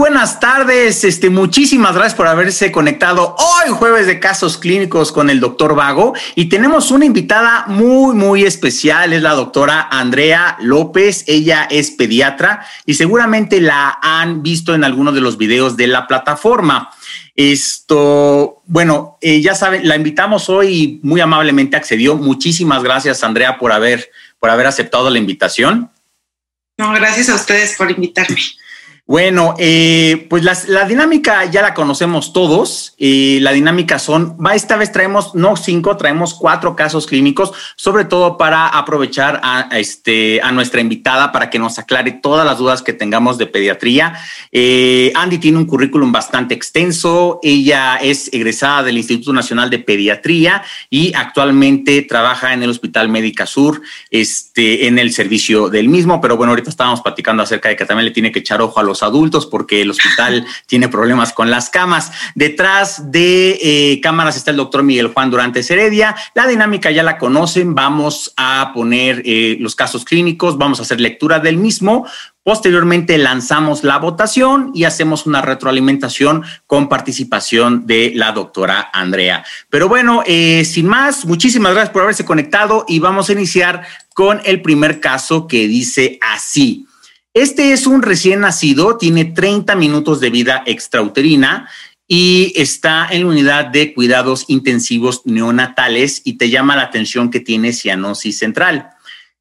buenas tardes. Este, muchísimas gracias por haberse conectado hoy, jueves de casos clínicos con el doctor Vago. Y tenemos una invitada muy, muy especial. Es la doctora Andrea López. Ella es pediatra y seguramente la han visto en algunos de los videos de la plataforma. Esto, bueno, eh, ya saben, la invitamos hoy y muy amablemente accedió. Muchísimas gracias, Andrea, por haber, por haber aceptado la invitación. No, gracias a ustedes por invitarme. Bueno, eh, pues la dinámica ya la conocemos todos. Eh, la dinámica son, esta vez traemos no cinco, traemos cuatro casos clínicos, sobre todo para aprovechar a, este, nuestra invitada para que nos aclare todas las dudas que tengamos de pediatría. Eh, Andy tiene un currículum bastante extenso. Ella es egresada del Instituto Nacional de Pediatría y actualmente trabaja en el Hospital Médica Sur, este, en el servicio del mismo. Pero bueno, ahorita estábamos platicando acerca de que también le tiene que echar ojo a los adultos porque el hospital tiene problemas con las camas. Detrás de eh, cámaras está el doctor Miguel Juan Durante Heredia. La dinámica ya la conocen. Vamos a poner eh, los casos clínicos, vamos a hacer lectura del mismo. Posteriormente lanzamos la votación y hacemos una retroalimentación con participación de la doctora Andrea. Pero bueno, eh, sin más, muchísimas gracias por haberse conectado y vamos a iniciar con el primer caso que dice así. Este es un recién nacido, tiene 30 minutos de vida extrauterina y está en la unidad de cuidados intensivos neonatales y te llama la atención que tiene cianosis central.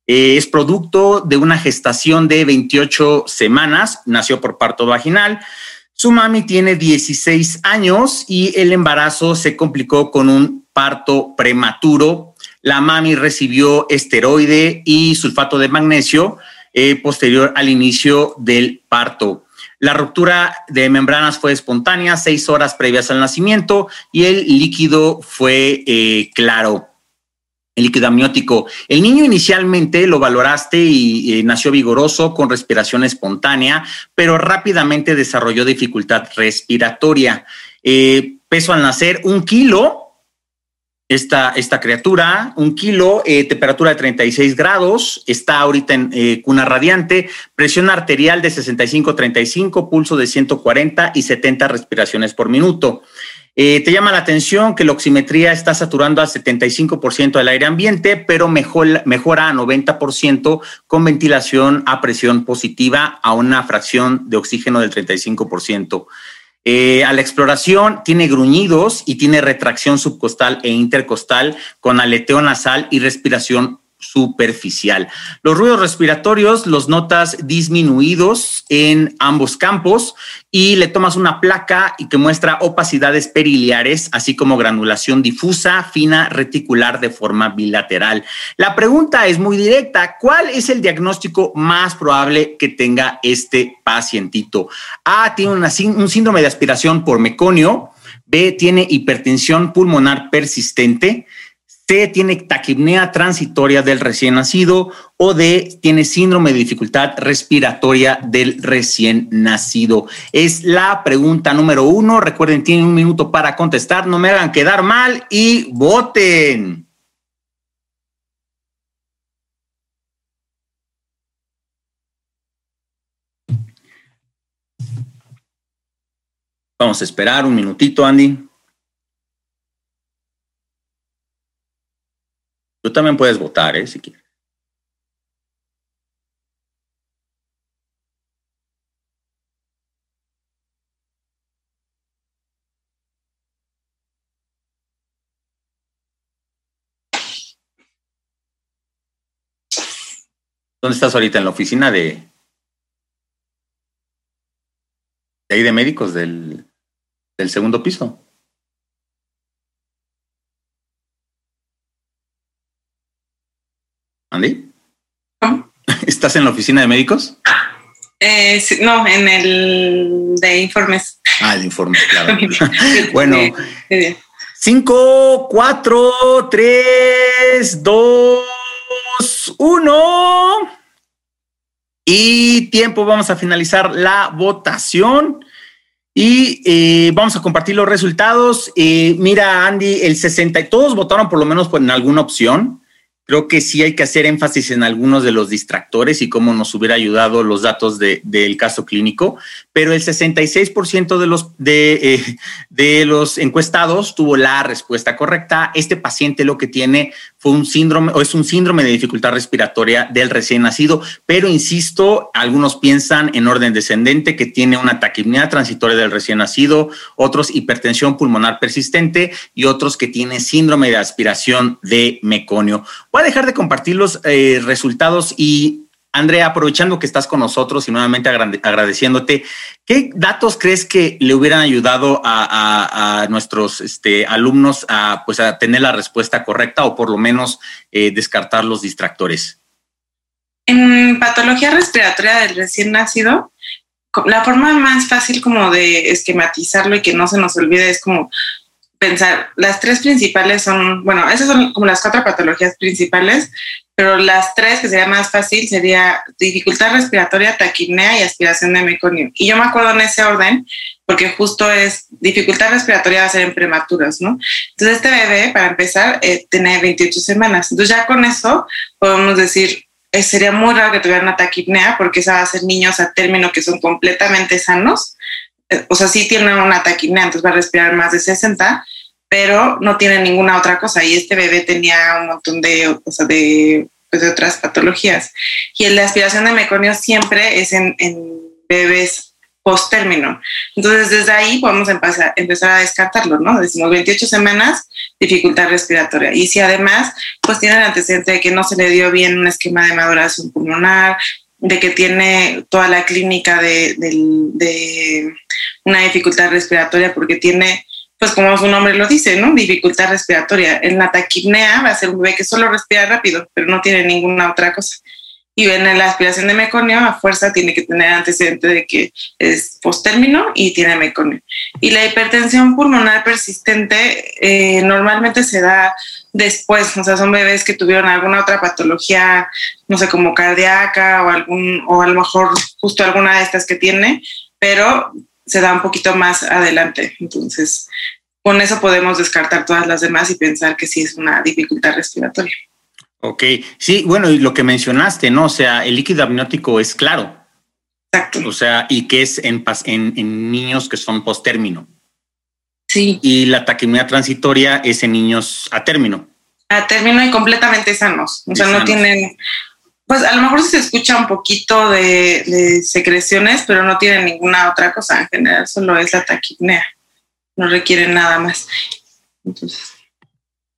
Eh, es producto de una gestación de 28 semanas, nació por parto vaginal. Su mami tiene 16 años y el embarazo se complicó con un parto prematuro. La mami recibió esteroide y sulfato de magnesio eh, posterior al inicio del parto. La ruptura de membranas fue espontánea, seis horas previas al nacimiento y el líquido fue eh, claro. El líquido amniótico. El niño inicialmente lo valoraste y eh, nació vigoroso con respiración espontánea, pero rápidamente desarrolló dificultad respiratoria. peso al nacer un kilo, esta, esta criatura, un kilo, eh, temperatura de 36 grados, está ahorita en eh, cuna radiante, presión arterial de 65-35, pulso de 140 y 70 respiraciones por minuto. Eh, te llama la atención que la oximetría está saturando al 75% del aire ambiente, pero mejor, mejora a 90% con ventilación a presión positiva a una fracción de oxígeno del 35%. Eh, a la exploración tiene gruñidos y tiene retracción subcostal e intercostal con aleteo nasal y respiración superficial. Los ruidos respiratorios los notas disminuidos en ambos campos y le tomas una placa y que muestra opacidades periliares, así como granulación difusa, fina, reticular de forma bilateral. La pregunta es muy directa. ¿Cuál es el diagnóstico más probable que tenga este pacientito? A, tiene un síndrome de aspiración por meconio. B, tiene hipertensión pulmonar persistente. C tiene taquipnea transitoria del recién nacido o D tiene síndrome de dificultad respiratoria del recién nacido. Es la pregunta número uno. Recuerden, tienen un minuto para contestar. No me hagan quedar mal y voten. Vamos a esperar un minutito, Andy. Tú también puedes votar, ¿eh? Si quieres. ¿Dónde estás ahorita? ¿En la oficina de, de ahí de médicos del, del segundo piso? Andy. ¿Estás en la oficina de médicos? Eh, no, en el de informes. Ah, el informe, claro. bueno, 5, 4, 3, 2, 1. Y tiempo, vamos a finalizar la votación. Y eh, vamos a compartir los resultados. Eh, mira, Andy, el 60, todos votaron por lo menos en alguna opción Creo que sí hay que hacer énfasis en algunos de los distractores y cómo nos hubiera ayudado los datos de, del caso clínico, pero el 66% de los, de, eh, de los encuestados tuvo la respuesta correcta. Este paciente lo que tiene fue un síndrome o es un síndrome de dificultad respiratoria del recién nacido, pero insisto, algunos piensan en orden descendente que tiene una taquipnea transitoria del recién nacido, otros hipertensión pulmonar persistente y otros que tienen síndrome de aspiración de meconio. A dejar de compartir los eh, resultados y Andrea, aprovechando que estás con nosotros y nuevamente agradeciéndote, ¿qué datos crees que le hubieran ayudado a, nuestros este, alumnos a, pues, a tener la respuesta correcta o por lo menos eh, descartar los distractores? En patología respiratoria del recién nacido, la forma más fácil como de esquematizarlo y que no se nos olvide es como pensar, las tres principales son, bueno, esas son como las cuatro patologías principales, pero las tres que sería más fácil sería dificultad respiratoria, taquipnea y aspiración de meconio. Y yo me acuerdo en ese orden porque justo es dificultad respiratoria va a ser en prematuros, ¿no? Entonces este bebé, para empezar, eh, tiene 28 semanas. Entonces ya con eso podemos decir, eh, sería muy raro que tuviera una taquipnea porque esa va a ser niños a término que son completamente sanos o sea, sí tiene una taquipnea, entonces va a respirar más de 60, pero no tiene ninguna otra cosa. Y este bebé tenía un montón de, o sea, de, pues, de otras patologías. Y la aspiración de meconio siempre es en, en bebés post término. Entonces, desde ahí podemos empezar, empezar a descartarlo, ¿no? Decimos 28 semanas, dificultad respiratoria. Y si además, pues tiene el antecedente de que no se le dio bien un esquema de maduración pulmonar, de que tiene toda la clínica de, de, una dificultad respiratoria porque tiene, pues como su nombre lo dice, ¿no? Dificultad respiratoria. En la taquipnea va a ser un bebé que solo respira rápido, pero no tiene ninguna otra cosa. Y en la aspiración de meconio, a fuerza tiene que tener antecedente de que es postérmino y tiene meconio. Y la hipertensión pulmonar persistente eh, normalmente se da después, o sea, son bebés que tuvieron alguna otra patología, no sé, como cardíaca o algún, o a lo mejor justo alguna de estas que tiene, pero se da un poquito más adelante. Entonces, con eso podemos descartar todas las demás y pensar que sí es una dificultad respiratoria. Ok, sí, bueno, y lo que mencionaste, ¿no? O sea, el líquido amniótico es claro. Exacto. O sea, y que es en, en, en niños que son post término. Sí. Y la taquimia transitoria es en niños a término. A término y completamente sanos. O sea, no tienen, pues a lo mejor se escucha un poquito de, de, secreciones, pero no tienen ninguna otra cosa. En general, solo es la taquipnea. No requieren nada más. Entonces.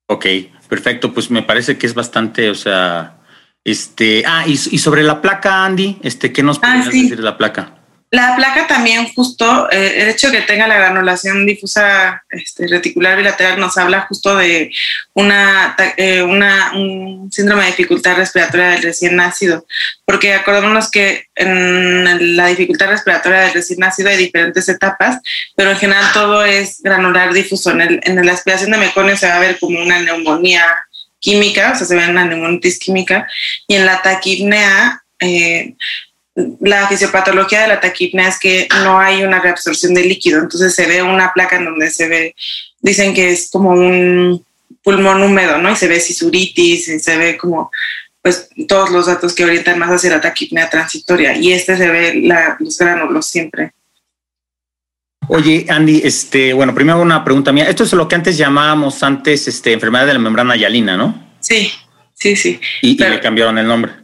Ok, perfecto. Pues me parece que es bastante, o sea, este. Ah, y, y sobre la placa, Andy, este, ¿qué nos puedes ah, sí. decir de la placa? La placa también justo, eh, el hecho de que tenga la granulación difusa este, reticular bilateral nos habla justo de una, eh, un síndrome de dificultad respiratoria del recién nacido, porque acordémonos que en la dificultad respiratoria del recién nacido hay diferentes etapas, pero en general todo es granular difuso. En la aspiración de meconio se va a ver como una neumonía química, o sea, se ve una neumonitis química, y en la taquipnea eh, la fisiopatología de la taquipnea es que no hay una reabsorción de líquido, entonces se ve una placa en donde se ve, dicen que es como un pulmón húmedo, ¿no? Y se ve sisuritis, y se ve como, pues, todos los datos que orientan más hacia la taquipnea transitoria, y este se ve la, los gránulos siempre. Oye, Andy, este, bueno, primero una pregunta mía. Esto es lo que antes llamábamos antes, este, enfermedad de la membrana hialina, ¿no? Sí, sí, sí. Y, Pero, y le cambiaron el nombre.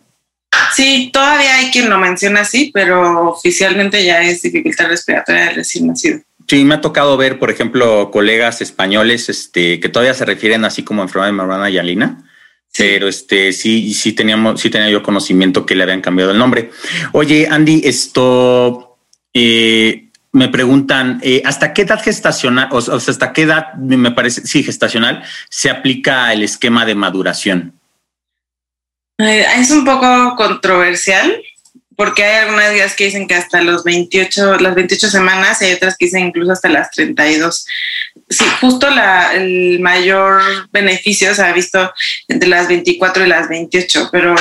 Sí, todavía hay quien lo menciona así, pero oficialmente ya es dificultad respiratoria del recién nacido. Sí, me ha tocado ver, por ejemplo, colegas españoles este, que todavía se refieren así como enfermedad de membrana hialina. Sí. Pero este sí, sí teníamos, sí tenía yo conocimiento que le habían cambiado el nombre. Oye, Andy, esto eh, me preguntan eh, hasta qué edad gestacional, o sea, hasta qué edad me parece, sí, gestacional, se aplica el esquema de maduración. Es un poco controversial porque hay algunas días que dicen que hasta los 28, las 28 semanas y hay otras que dicen incluso hasta las 32. Sí, justo la, el mayor beneficio se ha visto entre las 24 y las 28, pero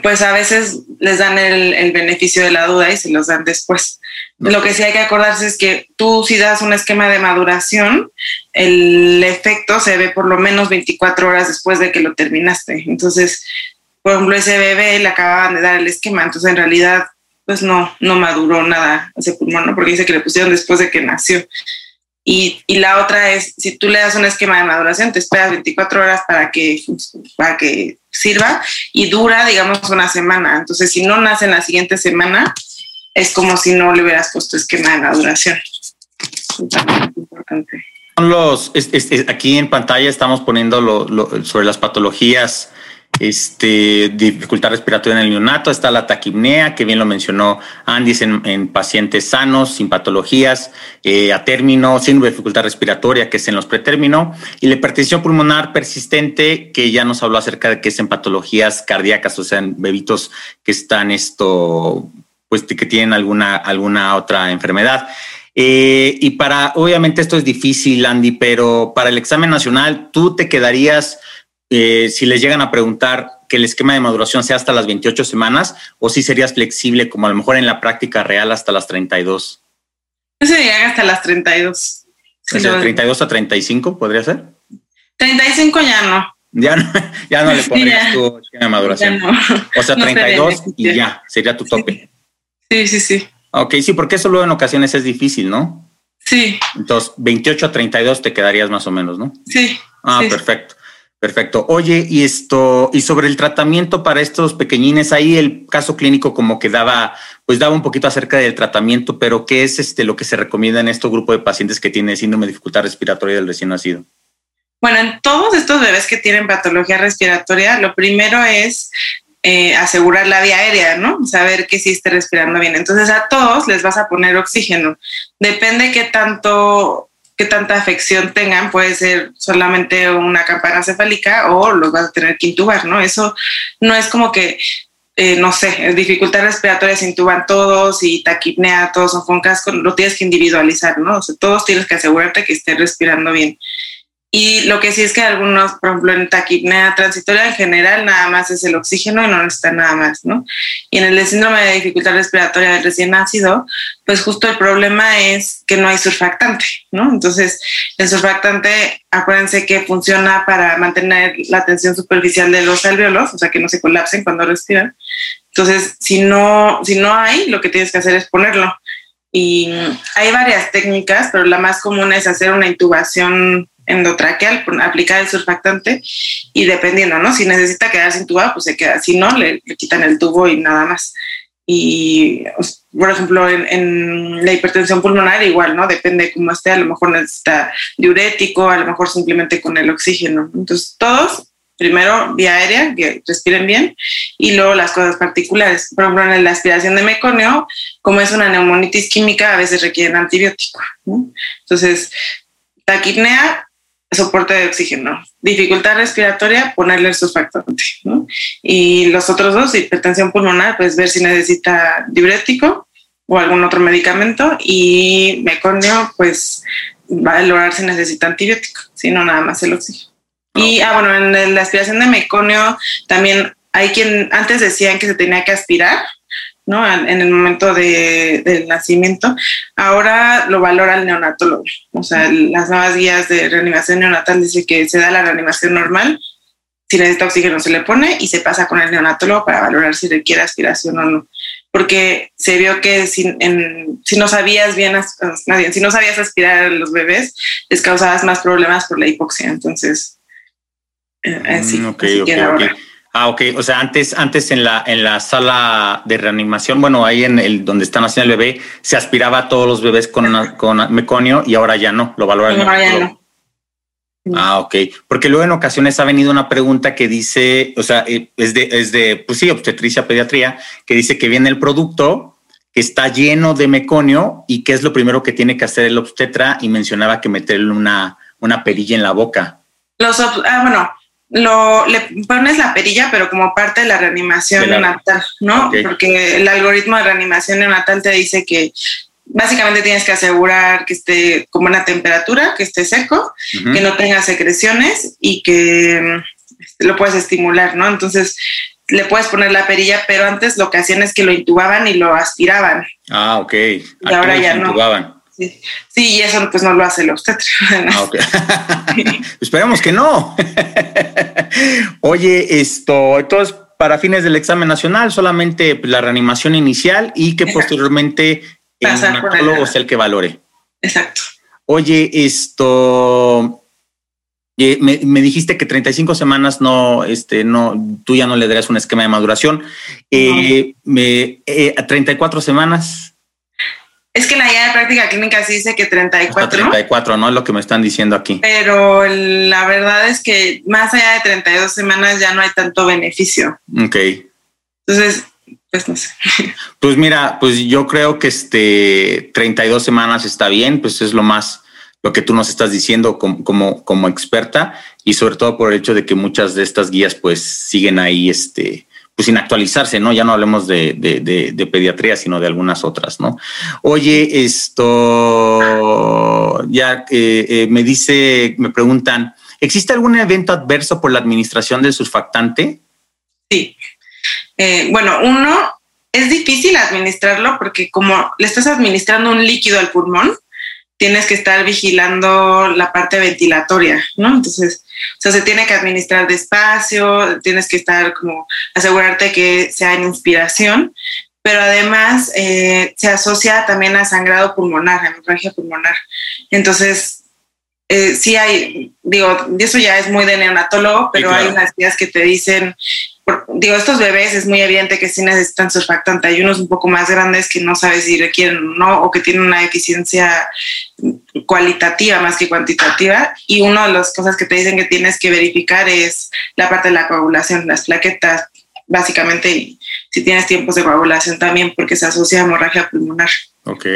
pues a veces les dan el, beneficio de la duda y se los dan después. Lo que sí hay que acordarse es que tú si das un esquema de maduración, el efecto se ve por lo menos 24 horas después de que lo terminaste. Entonces, por ejemplo, ese bebé le acababan de dar el esquema, entonces en realidad pues no, no maduró nada ese pulmón, ¿no? Porque dice que le pusieron después de que nació. Y, y, la otra es, si tú le das un esquema de maduración, te esperas 24 horas para que, para que sirva y dura, digamos, una semana. Entonces, si no nace en la siguiente semana, es como si no le hubieras puesto esquema de maduración. Importante. Los, aquí en pantalla estamos poniendo lo, sobre las patologías este, dificultad respiratoria en el neonato, está la taquipnea, que bien lo mencionó Andy, en, pacientes sanos, sin patologías, eh, a término, sin dificultad respiratoria, que es en los pretérmino, y la hipertensión pulmonar persistente, que ya nos habló acerca de que es en patologías cardíacas, o sea, en bebitos que están esto, pues que tienen alguna, alguna otra enfermedad. Eh, y para, obviamente esto es difícil, Andy, pero para el examen nacional, tú te quedarías eh, si les llegan a preguntar que el esquema de maduración sea hasta las 28 semanas o si serías flexible como a lo mejor en la práctica real hasta las 32? Yo sería hasta las 32. ¿De 32 a 35 podría ser? 35 ya no. Ya no, ya no le pondrías tu esquema de maduración. O sea, 32 y ya, sería tu tope. Sí, sí, sí. Ok, sí, porque eso luego en ocasiones es difícil, ¿no? Sí. Entonces, 28 a 32 te quedarías más o menos, ¿no? Sí. Ah, perfecto. Perfecto. Oye, y esto, y sobre el tratamiento para estos pequeñines, ahí el caso clínico como que daba, pues daba un poquito acerca del tratamiento, pero ¿qué es este lo que se recomienda en este grupo de pacientes que tienen síndrome de dificultad respiratoria del recién nacido? Bueno, en todos estos bebés que tienen patología respiratoria, lo primero es eh, asegurar la vía aérea, ¿no? Saber que sí esté respirando bien. Entonces a todos les vas a poner oxígeno. Depende qué tanto tanta afección tengan, puede ser solamente una campana cefálica o los vas a tener que intubar, ¿no? Eso no es como que, eh, no sé, dificultad respiratoria se intuban todos y taquipnea todos son con casco, lo tienes que individualizar, ¿no? O sea, todos tienes que asegurarte que estén respirando bien. Y lo que sí es que algunos, por ejemplo, en taquipnea transitoria en general nada más es el oxígeno y no necesita nada más, ¿no? Y en el síndrome de dificultad respiratoria del recién nacido, pues justo el problema es que no hay surfactante, ¿no? Entonces, el surfactante, acuérdense que funciona para mantener la tensión superficial de los alveolos, o sea, que no se colapsen cuando respiran. Entonces, si no, si no hay, lo que tienes que hacer es ponerlo. Y hay varias técnicas, pero la más común es hacer una intubación endotraqueal, aplicar el surfactante y dependiendo, ¿no? Si necesita quedarse intubado, pues se queda. Si no, le, quitan el tubo y nada más. Y, por ejemplo, en, la hipertensión pulmonar igual, ¿no? Depende cómo esté, a lo mejor necesita diurético, a lo mejor simplemente con el oxígeno. Entonces, todos, primero vía aérea, que respiren bien, y luego las cosas particulares. Por ejemplo, en la aspiración de meconio, como es una neumonitis química, a veces requieren antibiótico. Entonces, taquipnea, soporte de oxígeno. Dificultad respiratoria, ponerle el surfactante. ¿no? Y los otros dos, hipertensión pulmonar, pues ver si necesita diurético o algún otro medicamento. Y meconio, pues va a valorar si necesita antibiótico, si no nada más el oxígeno. Y, ah, bueno, en la aspiración de meconio también hay quien antes decían que se tenía que aspirar, ¿no? En el momento de, del nacimiento. Ahora lo valora el neonatólogo. O sea, las nuevas guías de reanimación neonatal dicen que se da la reanimación normal, si necesita oxígeno se le pone y se pasa con el neonatólogo para valorar si requiere aspiración o no. Porque se vio que si, si no sabías bien, si no sabías aspirar a los bebés, les causabas más problemas por la hipoxia. Entonces, eh, así, mm, Ah, ok. O sea, antes, antes en la, en la sala de reanimación, bueno, ahí en el donde están haciendo el bebé, se aspiraba a todos los bebés con, con meconio y ahora ya no, lo valoran. No, Ah, ok. Porque luego en ocasiones ha venido una pregunta que dice, o sea, eh, es de, es de, pues sí, obstetricia, pediatría, que dice que viene el producto que está lleno de meconio y qué es lo primero que tiene que hacer el obstetra y mencionaba que meterle una, una perilla en la boca. Los, ah, bueno, lo, le pones la perilla, pero como parte de la reanimación neonatal, ¿no? Porque el algoritmo de reanimación neonatal te dice que básicamente tienes que asegurar que esté como una temperatura, que esté seco, que no tenga secreciones y que este, lo puedes estimular, ¿no? Entonces, le puedes poner la perilla, pero antes lo que hacían es que lo intubaban y lo aspiraban. Ah, ok. Y ahora ya no. Sí. sí, y eso pues no lo hace el obstetra. Ah, okay. Esperemos que no. Oye, esto, entonces, para fines del examen nacional, solamente la reanimación inicial y que posteriormente el sea el que valore. Exacto. Oye, esto, eh, me, dijiste que 35 semanas no, este, no, tú ya no le darías un esquema de maduración. Eh, me, 34 eh, semanas. Es que la guía de práctica clínica sí dice que 34. 34, ¿no? Es lo que me están diciendo aquí. Pero la verdad es que más allá de 32 semanas ya no hay tanto beneficio. Ok. Entonces, pues no sé. Pues mira, pues yo creo que este 32 semanas está bien, pues es lo más lo que tú nos estás diciendo como, como, como, experta y sobre todo por el hecho de que muchas de estas guías pues siguen ahí este pues sin actualizarse, ¿no? Ya no hablemos de, de, de, pediatría, sino de algunas otras, ¿no? Oye, esto ya eh, eh, me dice, me preguntan, ¿existe algún evento adverso por la administración del surfactante? Sí. Eh, bueno, uno, es difícil administrarlo porque como le estás administrando un líquido al pulmón, tienes que estar vigilando la parte ventilatoria, ¿no? Entonces, o sea, se tiene que administrar despacio, tienes que estar como asegurarte que sea en inspiración, pero además eh, se asocia también a sangrado pulmonar, a hemorragia pulmonar. Entonces, eh, sí hay, digo, eso ya es muy de neonatólogo, pero hay unas guías que te dicen digo, estos bebés es muy evidente que sí necesitan surfactante. Hay unos un poco más grandes que no sabes si requieren o no, o que tienen una eficiencia cualitativa más que cuantitativa. Y una de las cosas que te dicen que tienes que verificar es la parte de la coagulación, las plaquetas, básicamente, y si tienes tiempos de coagulación también, porque se asocia a hemorragia pulmonar. Ok.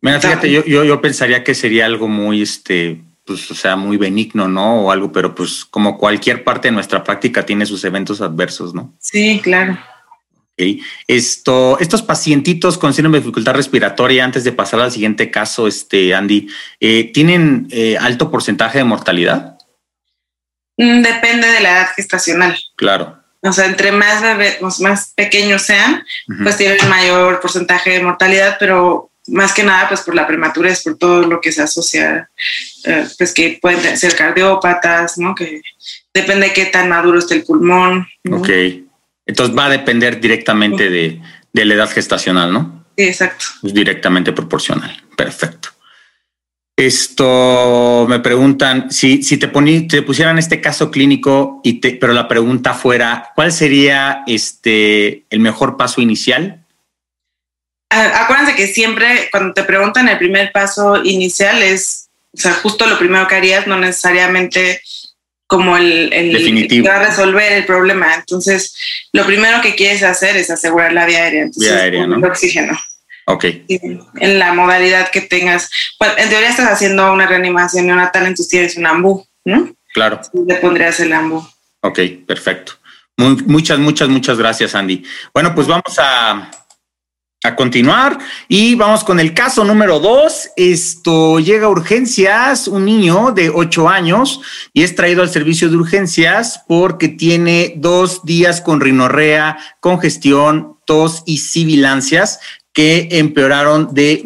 Mira, fíjate, yo, yo, yo pensaría que sería algo muy, este, pues, o sea, muy benigno, ¿no? O algo, pero pues como cualquier parte de nuestra práctica tiene sus eventos adversos, ¿no? Sí, claro. Okay. Esto, estos pacientitos con síndrome de dificultad respiratoria, antes de pasar al siguiente caso, este, Andy, eh, ¿tienen eh, alto porcentaje de mortalidad? Mm, depende de la edad gestacional. Claro. O sea, entre más bebés, más pequeños sean, pues tienen mayor porcentaje de mortalidad, pero más que nada pues por la prematurez, por todo lo que se asocia, eh, pues que pueden ser cardiópatas, ¿no? Que depende de qué tan maduro esté el pulmón. Ok. Entonces va a depender directamente de, la edad gestacional, ¿no? Sí, exacto. Es directamente proporcional. Perfecto. Esto me preguntan si, si te, te pusieran este caso clínico, y te, pero la pregunta fuera, ¿cuál sería este, el mejor paso inicial acuérdense que siempre cuando te preguntan el primer paso inicial es, o sea, justo lo primero que harías, no necesariamente como el, el que va a resolver el problema. Entonces, lo primero que quieres hacer es asegurar la vía aérea. Entonces, vía aérea, ¿no? El oxígeno. Ok. En la modalidad que tengas. Bueno, en teoría estás haciendo una reanimación neonatal, entonces tienes un ambú, ¿no? Claro. Le pondrías el ambú. Ok, perfecto. muchas, muchas, muchas gracias, Andy. Bueno, pues vamos a a continuar y vamos con el caso número dos. Esto llega a urgencias, un niño de ocho años y es traído al servicio de urgencias porque tiene dos días con rinorrea, congestión, tos y sibilancias que empeoraron de,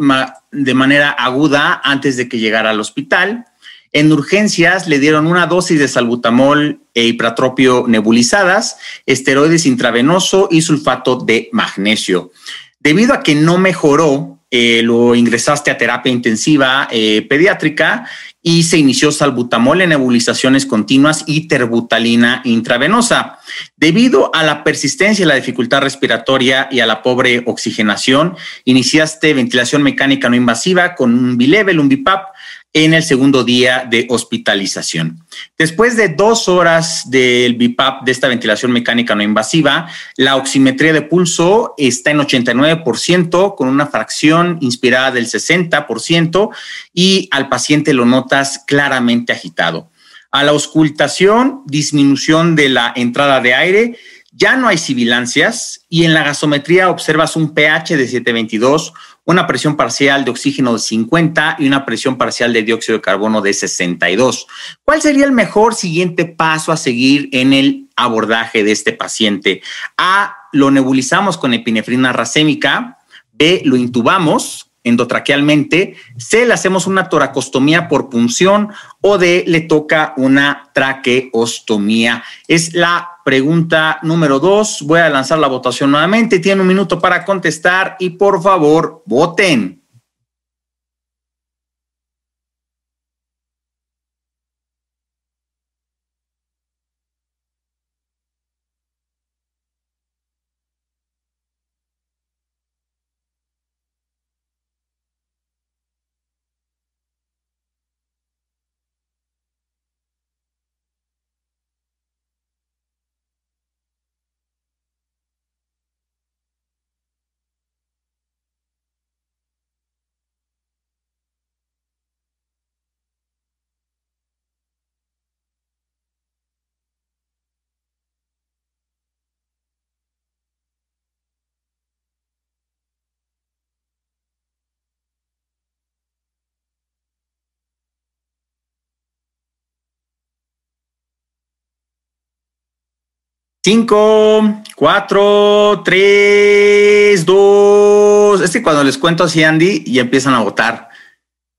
de manera aguda antes de que llegara al hospital. En urgencias le dieron una dosis de salbutamol e hipratropio nebulizadas, esteroides intravenoso y sulfato de magnesio. Debido a que no mejoró, eh, lo ingresaste a terapia intensiva eh, pediátrica y se inició salbutamol en nebulizaciones continuas y terbutalina intravenosa. Debido a la persistencia y la dificultad respiratoria y a la pobre oxigenación, iniciaste ventilación mecánica no invasiva con un bilevel, un BIPAP, en el segundo día de hospitalización. Después de dos horas del BIPAP, de esta ventilación mecánica no invasiva, la oximetría de pulso está en 89%, con una fracción inspirada del 60%, y al paciente lo notas claramente agitado. A la auscultación, disminución de la entrada de aire, ya no hay sibilancias y en la gasometría observas un pH de 722 una presión parcial de oxígeno de 50 y una presión parcial de dióxido de carbono de 62. ¿Cuál sería el mejor siguiente paso a seguir en el abordaje de este paciente? A, lo nebulizamos con epinefrina racémica. B, lo intubamos endotraquealmente, C, le hacemos una toracostomía por punción o D, le toca una traqueostomía. Es la pregunta número dos. Voy a lanzar la votación nuevamente. Tiene un minuto para contestar y por favor, voten. Cinco, cuatro, tres, dos. Es que cuando les cuento así, Andy, y empiezan a votar.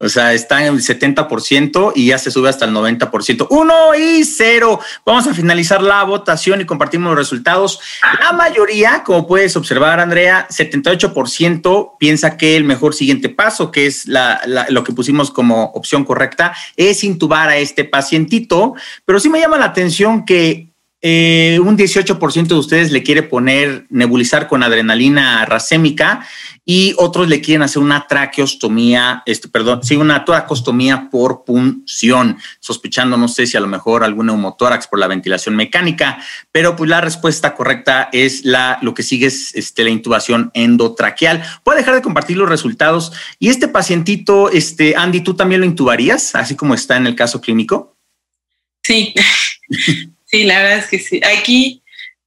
O sea, está en el 70% y ya se sube hasta el 90%. Uno y cero. Vamos a finalizar la votación y compartimos los resultados. La mayoría, como puedes observar, Andrea, 78% piensa que el mejor siguiente paso, que es lo que pusimos como opción correcta, es intubar a este pacientito. Pero sí me llama la atención que eh, un 18% de ustedes le quiere poner nebulizar con adrenalina racémica y otros le quieren hacer una traqueostomía, este, perdón, sí, una toracostomía por punción, sospechando, no sé si a lo mejor algún neumotórax por la ventilación mecánica, pero pues la respuesta correcta es la, lo que sigue es este, la intubación endotraqueal. Voy a dejar de compartir los resultados y este pacientito, este, Andy, ¿tú también lo intubarías, así como está en el caso clínico? Sí. Sí, la verdad es que sí. Aquí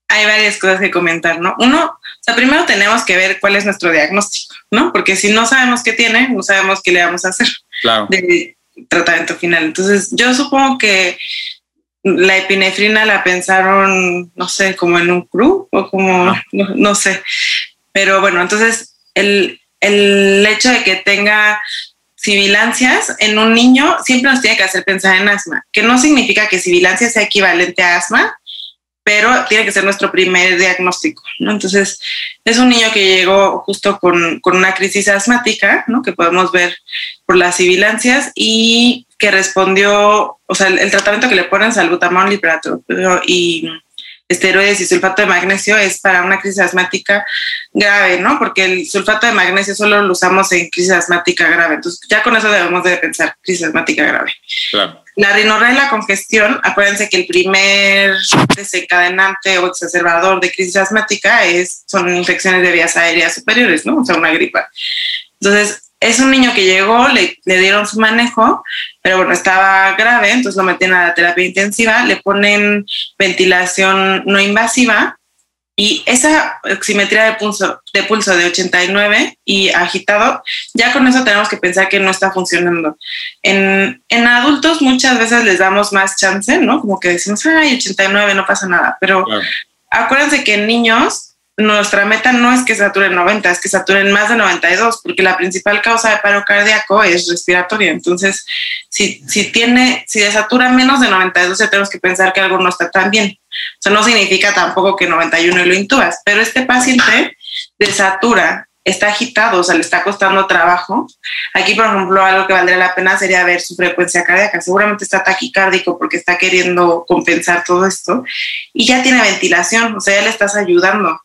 hay varias cosas que comentar, ¿no? Uno, o sea, primero tenemos que ver cuál es nuestro diagnóstico, ¿no? Porque si no sabemos qué tiene, no sabemos qué le vamos a hacer claro. de tratamiento final. Entonces, yo supongo que la epinefrina la pensaron, no sé, como en un cru o como, no, sé. Pero bueno, entonces el, el hecho de que tenga sibilancias en un niño siempre nos tiene que hacer pensar en asma, que no significa que sibilancia sea equivalente a asma, pero tiene que ser nuestro primer diagnóstico, ¿no? Entonces, es un niño que llegó justo con, con una crisis asmática, ¿no? Que podemos ver por las sibilancias y que respondió, o sea, el, tratamiento que le ponen salbutamol, y esteroides y sulfato de magnesio es para una crisis asmática grave, ¿no? Porque el sulfato de magnesio solo lo usamos en crisis asmática grave. Entonces, ya con eso debemos de pensar crisis asmática grave. Claro. La rinorrea y la congestión, acuérdense que el primer desencadenante o exacerbador de crisis asmática es, son infecciones de vías aéreas superiores, ¿no? O sea, una gripa. Entonces, es un niño que llegó, le, le, dieron su manejo, pero bueno, estaba grave, entonces lo meten a la terapia intensiva, le ponen ventilación no invasiva y esa oximetría de pulso, de pulso de 89 y agitado, ya con eso tenemos que pensar que no está funcionando. En, en adultos muchas veces les damos más chance, ¿no? Como que decimos, ay, 89, no pasa nada, pero acuérdense que en niños nuestra meta no es que saturen 90, es que saturen más de 92, porque la principal causa de paro cardíaco es respiratoria. Entonces, si, si tiene, si desatura menos de 92, ya tenemos que pensar que algo no está tan bien. O sea, no significa tampoco que 91 lo intubas, pero este paciente desatura, está agitado, o sea, le está costando trabajo. Aquí, por ejemplo, algo que valdría la pena sería ver su frecuencia cardíaca. Seguramente está taquicárdico porque está queriendo compensar todo esto y ya tiene ventilación, o sea, ya le estás ayudando.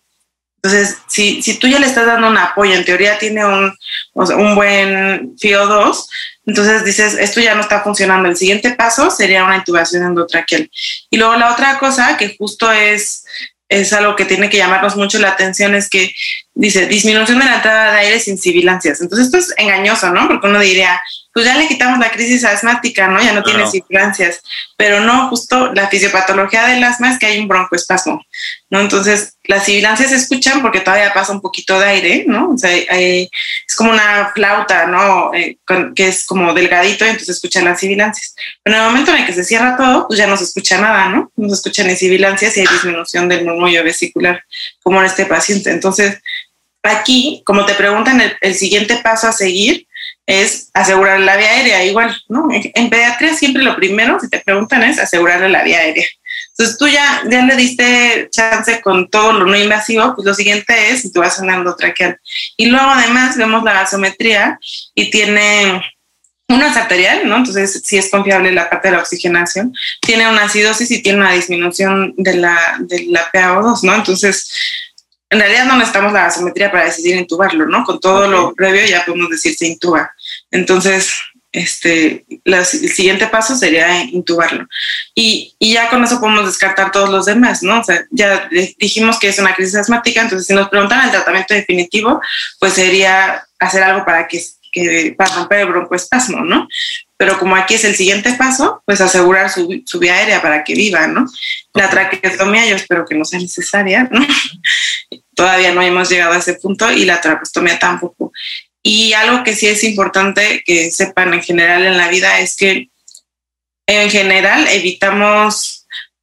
Entonces, si, si tú ya le estás dando un apoyo, en teoría tiene un, un buen FIO2, entonces dices, esto ya no está funcionando. El siguiente paso sería una intubación endotraqueal. Y luego la otra cosa que justo es, es algo que tiene que llamarnos mucho la atención es que dice disminución de la entrada de aire sin sibilancias. Entonces esto es engañoso, ¿no? Porque uno diría, pues ya le quitamos la crisis asmática, ¿no? Ya no tiene sibilancias. Pero no, justo la fisiopatología del asma es que hay un broncoespasmo, ¿no? Entonces, las sibilancias se escuchan porque todavía pasa un poquito de aire, ¿no? O sea, es como una flauta, ¿no? Eh, que es como delgadito entonces escuchan las sibilancias. Pero en el momento en el que se cierra todo, pues ya no se escucha nada, ¿no? No se escuchan ni sibilancias y hay disminución del murmullo vesicular, como en este paciente. Entonces, aquí, como te preguntan, el, siguiente paso a seguir es asegurar la vía aérea, igual, ¿no? En, pediatría siempre lo primero, si te preguntan, es asegurarle la vía aérea. Entonces tú ya, ya le diste chance con todo lo no invasivo, pues lo siguiente es si tú vas sonando traqueal. Y luego además vemos la gasometría y tiene una es arterial, ¿no? Entonces sí es confiable la parte de la oxigenación. Tiene una acidosis y tiene una disminución de la, de la PaO2, ¿no? Entonces en realidad no necesitamos la gasometría para decidir intubarlo, ¿no? Con todo lo previo ya podemos decir se intuba. Entonces, este, el siguiente paso sería intubarlo. Y, y, ya con eso podemos descartar todos los demás, ¿no? O sea, ya dijimos que es una crisis asmática, entonces si nos preguntan el tratamiento definitivo, pues sería hacer algo para que, que para romper el broncoespasmo, ¿no? pero como aquí es el siguiente paso, pues asegurar su, su vía aérea para que viva, ¿no? La traqueostomía yo espero que no sea necesaria, ¿no? Todavía no hemos llegado a ese punto y la traqueostomía tampoco. Y algo que sí es importante que sepan en general en la vida es que en general evitamos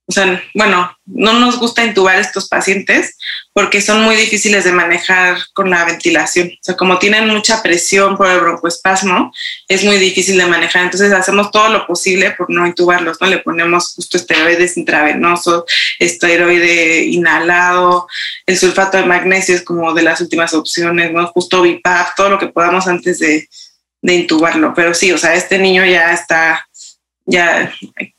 o sea, bueno, no nos gusta intubar estos pacientes porque son muy difíciles de manejar con la ventilación. O sea, como tienen mucha presión por el broncoespasmo, es muy difícil de manejar. Entonces hacemos todo lo posible por no intubarlos, ¿no? Le ponemos justo esteroides intravenosos, esteroide inhalado, el sulfato de magnesio es como de las últimas opciones, ¿no? Justo BIPAP, todo lo que podamos antes de, de intubarlo. Pero sí, o sea, este niño ya está ya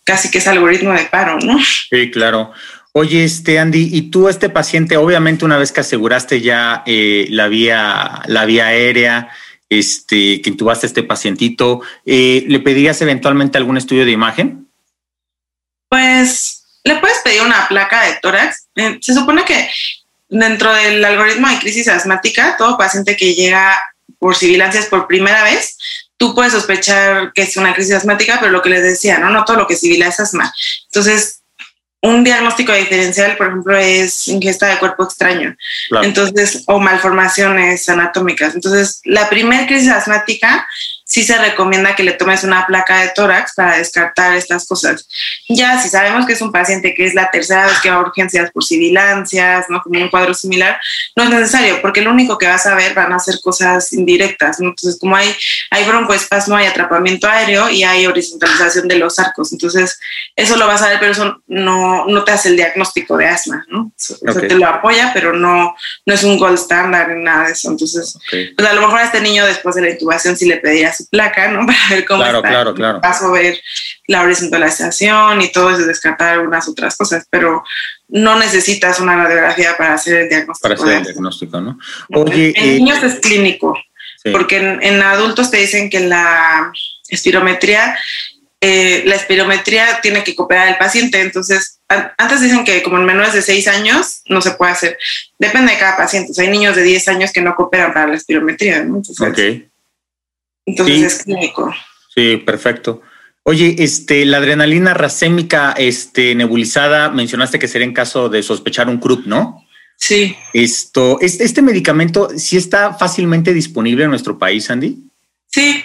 casi que es algoritmo de paro, ¿no? Sí, claro. Oye, este Andy, y tú este paciente, obviamente una vez que aseguraste ya eh, la vía, la vía aérea, este, que intubaste a este pacientito, eh, ¿le pedirías eventualmente algún estudio de imagen? Pues le puedes pedir una placa de tórax. Eh, se supone que dentro del algoritmo de crisis asmática, todo paciente que llega por sibilancias por primera vez tú puedes sospechar que es una crisis asmática, pero lo que les decía, no, no todo lo que sibila es asma. Entonces, un diagnóstico diferencial, por ejemplo, es ingesta de cuerpo extraño. Entonces, o malformaciones anatómicas. Entonces, la primera crisis asmática sí se recomienda que le tomes una placa de tórax para descartar estas cosas. Ya si sabemos que es un paciente que es la tercera vez que va a urgencias por sibilancias, ¿no? como un cuadro similar, no es necesario, porque lo único que vas a ver van a ser cosas indirectas. Entonces, como hay, hay broncoespasmo, hay atrapamiento aéreo y hay horizontalización de los arcos. Entonces, eso lo vas a ver, pero eso no, no te hace el diagnóstico de asma, ¿no? Eso, te lo apoya, pero no, no es un gold standard ni nada de eso. Entonces, pues a lo mejor a este niño después de la intubación sí le pedirías su placa, ¿no? Para ver cómo claro, está. Claro, claro. Paso a ver la horizontalización y todo eso, descartar algunas otras cosas, pero no necesitas una radiografía para hacer el diagnóstico. Para hacer el diagnóstico, ¿no? Oye, en eh, niños es clínico, porque en, adultos te dicen que la espirometría eh, la espirometría tiene que cooperar el paciente. Entonces, antes dicen que como en menores de 6 años no se puede hacer. Depende de cada paciente. hay niños de 10 años que no cooperan para la espirometría. ¿no? Entonces, entonces es clínico. Sí, perfecto. Oye, este, la adrenalina racémica este, nebulizada, mencionaste que sería en caso de sospechar un CRUP, ¿no? Sí. Esto, este, este medicamento sí está fácilmente disponible en nuestro país, Andy. Sí.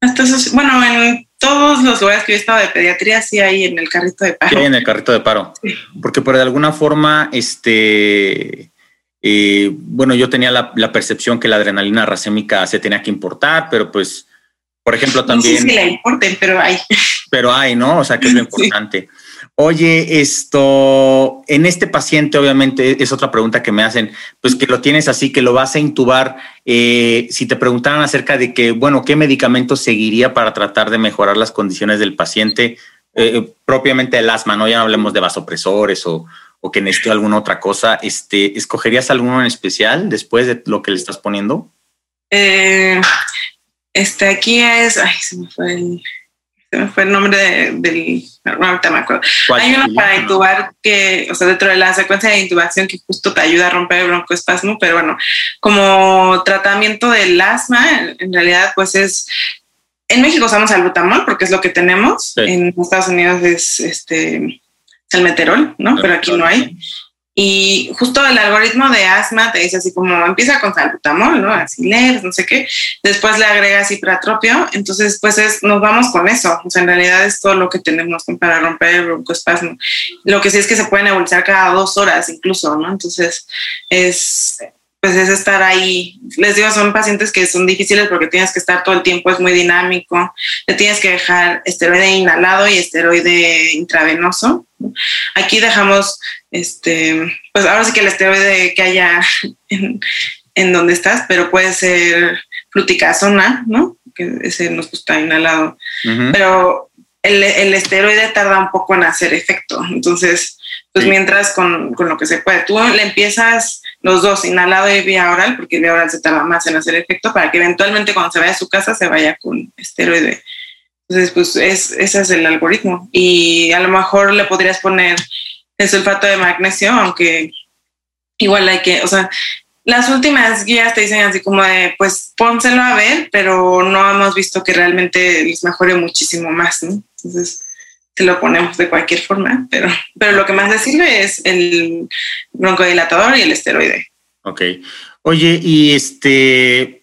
Entonces, bueno, en todos los lugares que he estado de pediatría sí hay en el carrito de paro. Sí, en el carrito de paro. Sí. Porque por de alguna forma, este, eh, bueno, yo tenía la, percepción que la adrenalina racémica se tenía que importar, pero pues, por ejemplo, también... No sé si la importen, pero hay. Pero hay, ¿no? O sea, que es lo importante. Oye, esto, en este paciente, obviamente, es otra pregunta que me hacen, pues que lo tienes así, que lo vas a intubar. Eh, si te preguntaran acerca de que, bueno, ¿qué medicamento seguiría para tratar de mejorar las condiciones del paciente? Eh, propiamente el asma, ¿no? Ya no hablemos de vasopresores o, o que necesite alguna otra cosa, este, ¿escogerías alguno en especial después de lo que le estás poniendo? Eh, este aquí es, ay, se me fue el, se me fue el nombre del, no, ahorita me acuerdo. Hay uno para intubar que, o sea, dentro de la secuencia de intubación que justo te ayuda a romper el broncoespasmo, pero bueno, como tratamiento del asma, en realidad pues es en México usamos albutamol porque es lo que tenemos. En Estados Unidos es este el meterol, ¿no? Pero aquí no hay. Y justo el algoritmo de asma te dice así como empieza con salbutamol, ¿no? Así leer, no sé qué. Después le agrega cipratropio. Entonces, pues es, nos vamos con eso. O sea, en realidad es todo lo que tenemos para romper el broncoespasmo. Lo que sí es que se pueden nebulizar cada dos horas incluso, ¿no? Entonces, es, pues es estar ahí. Les digo, son pacientes que son difíciles porque tienes que estar todo el tiempo, es muy dinámico. Le tienes que dejar esteroide inhalado y esteroide intravenoso. Aquí dejamos, este, pues ahora sí que el esteroide que haya en, en donde estás, pero puede ser fluticasona, ¿no? Que ese nos gusta inhalado. Pero el, el esteroide tarda un poco en hacer efecto. Entonces, pues mientras con, con, lo que se puede, tú le empiezas los dos, inhalado y vía oral, porque vía oral se tarda más en hacer efecto, para que eventualmente cuando se vaya a su casa se vaya con esteroide. Entonces, pues es, ese es el algoritmo. Y a lo mejor le podrías poner el sulfato de magnesio, aunque igual hay que, o sea, las últimas guías te dicen así como de, pues pónselo a ver, pero no hemos visto que realmente les mejore muchísimo más, ¿no? Entonces, lo ponemos de cualquier forma, pero, pero lo que más le sirve es el broncodilatador y el esteroide. Ok. Oye, y este,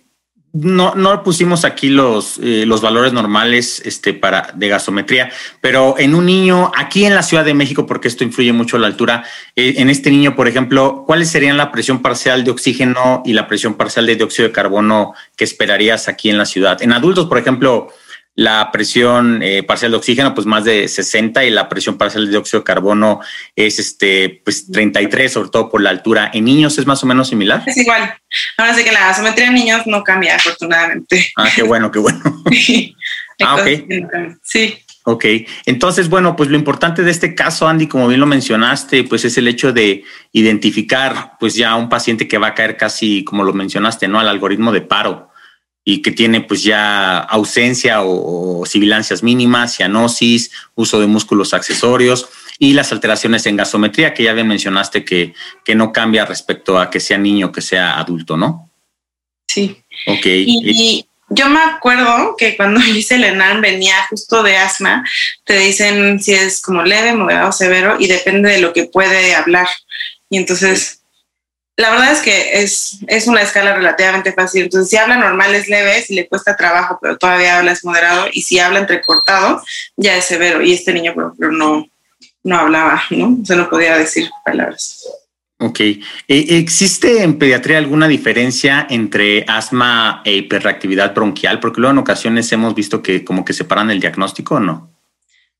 no, no pusimos aquí los, eh, los valores normales este, para, de gasometría, pero en un niño, aquí en la Ciudad de México, porque esto influye mucho la altura, eh, en este niño, por ejemplo, ¿cuáles serían la presión parcial de oxígeno y la presión parcial de dióxido de carbono que esperarías aquí en la ciudad? En adultos, por ejemplo, la presión eh, parcial de oxígeno, pues más de 60 y la presión parcial de dióxido de carbono es este, pues 33, sobre todo por la altura. ¿En niños es más o menos similar? Es igual. Ahora sí que la gasometría en niños no cambia, afortunadamente. Ah, qué bueno, qué bueno. ah, ok. Sí. Ok, entonces, bueno, pues lo importante de este caso, Andy, como bien lo mencionaste, pues es el hecho de identificar, pues ya un paciente que va a caer casi, como lo mencionaste, ¿no? Al algoritmo de paro y que tiene pues ya ausencia o, sibilancias mínimas, cianosis, uso de músculos accesorios y las alteraciones en gasometría que ya bien mencionaste que, que no cambia respecto a que sea niño o que sea adulto, ¿no? Sí. Ok. Y, yo me acuerdo que cuando hice el ENAM venía justo de asma, te dicen si es como leve, moderado, severo y depende de lo que puede hablar. Y entonces la verdad es que es, es una escala relativamente fácil. Entonces, si habla normal es leve, si le cuesta trabajo, pero todavía habla es moderado, y si habla entrecortado, ya es severo. Y este niño, por ejemplo, no, no hablaba, ¿no? O sea, no podía decir palabras. Ok. Eh, ¿Existe en pediatría alguna diferencia entre asma e hiperreactividad bronquial? Porque luego en ocasiones hemos visto que como que separan el diagnóstico o no.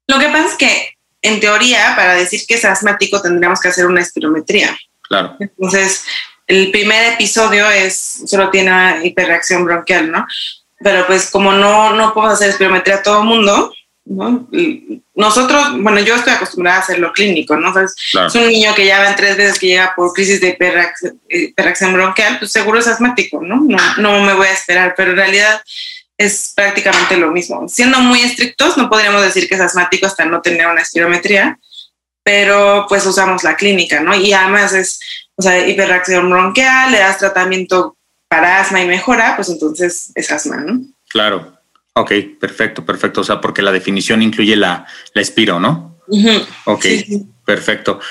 Lo que pasa es que, en teoría, para decir que es asmático tendríamos que hacer una espirometría. Claro. Entonces, el primer episodio es, solo tiene hiperreacción bronquial, ¿no? Pero pues como no, no podemos hacer espirometría a todo el mundo, ¿no? Nosotros, bueno, yo estoy acostumbrada a hacerlo clínico, ¿no? Es un niño que ya va en tres veces que llega por crisis de hiperreacción, bronquial, pues seguro es asmático, ¿no? ¿no? No me voy a esperar, pero en realidad es prácticamente lo mismo. Siendo muy estrictos, no podríamos decir que es asmático hasta no tener una espirometría, pero pues usamos la clínica, ¿no? Y además es, o sea, hiperreacción bronquial, le das tratamiento para asma y mejora, pues entonces es asma, ¿no? Claro. Ok, perfecto, perfecto. O sea, porque la definición incluye la, la espiro, ¿no? Ok, perfecto.